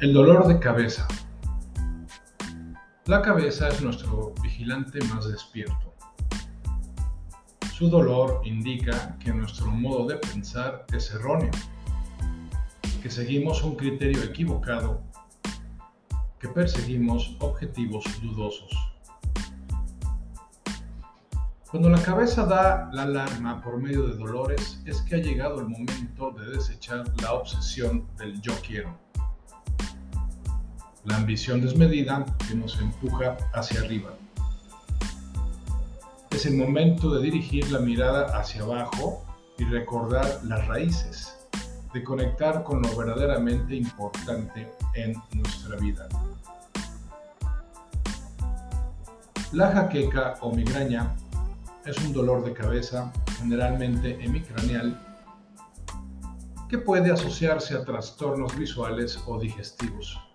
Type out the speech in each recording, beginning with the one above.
El dolor de cabeza. La cabeza es nuestro vigilante más despierto. Su dolor indica que nuestro modo de pensar es erróneo, que seguimos un criterio equivocado, que perseguimos objetivos dudosos. Cuando la cabeza da la alarma por medio de dolores es que ha llegado el momento de desechar la obsesión del yo quiero la ambición desmedida que nos empuja hacia arriba. Es el momento de dirigir la mirada hacia abajo y recordar las raíces, de conectar con lo verdaderamente importante en nuestra vida. La jaqueca o migraña es un dolor de cabeza generalmente hemicraneal que puede asociarse a trastornos visuales o digestivos.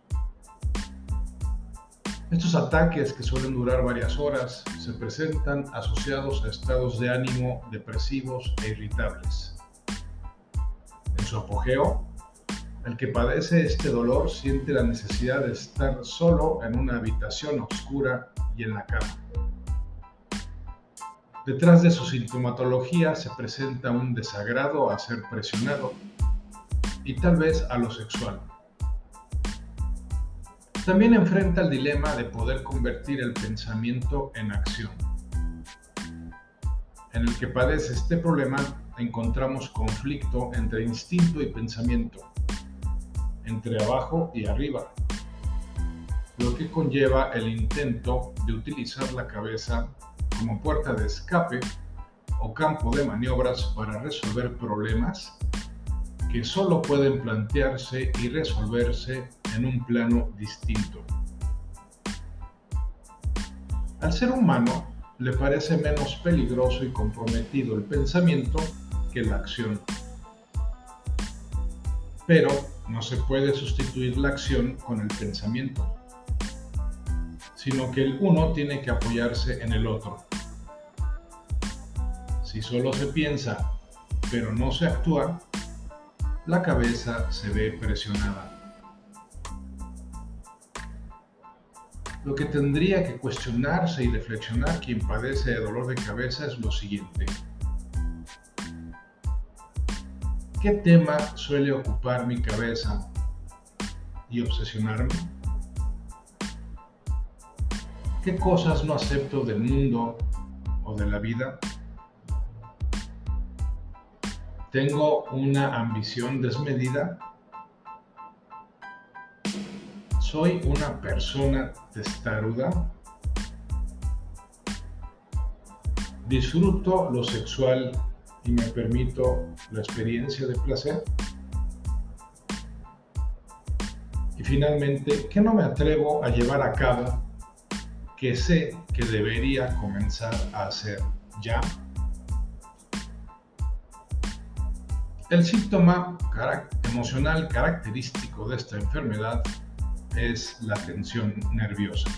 Estos ataques, que suelen durar varias horas, se presentan asociados a estados de ánimo depresivos e irritables. En su apogeo, el que padece este dolor siente la necesidad de estar solo en una habitación oscura y en la cama. Detrás de su sintomatología se presenta un desagrado a ser presionado y tal vez a lo sexual. También enfrenta el dilema de poder convertir el pensamiento en acción. En el que padece este problema encontramos conflicto entre instinto y pensamiento, entre abajo y arriba, lo que conlleva el intento de utilizar la cabeza como puerta de escape o campo de maniobras para resolver problemas que solo pueden plantearse y resolverse en un plano distinto. Al ser humano le parece menos peligroso y comprometido el pensamiento que la acción. Pero no se puede sustituir la acción con el pensamiento, sino que el uno tiene que apoyarse en el otro. Si solo se piensa, pero no se actúa, la cabeza se ve presionada. Lo que tendría que cuestionarse y reflexionar quien padece de dolor de cabeza es lo siguiente. ¿Qué tema suele ocupar mi cabeza y obsesionarme? ¿Qué cosas no acepto del mundo o de la vida? ¿Tengo una ambición desmedida? Soy una persona testaruda. Disfruto lo sexual y me permito la experiencia de placer. Y finalmente, ¿qué no me atrevo a llevar a cabo que sé que debería comenzar a hacer ya? El síntoma emocional característico de esta enfermedad es la tensión nerviosa.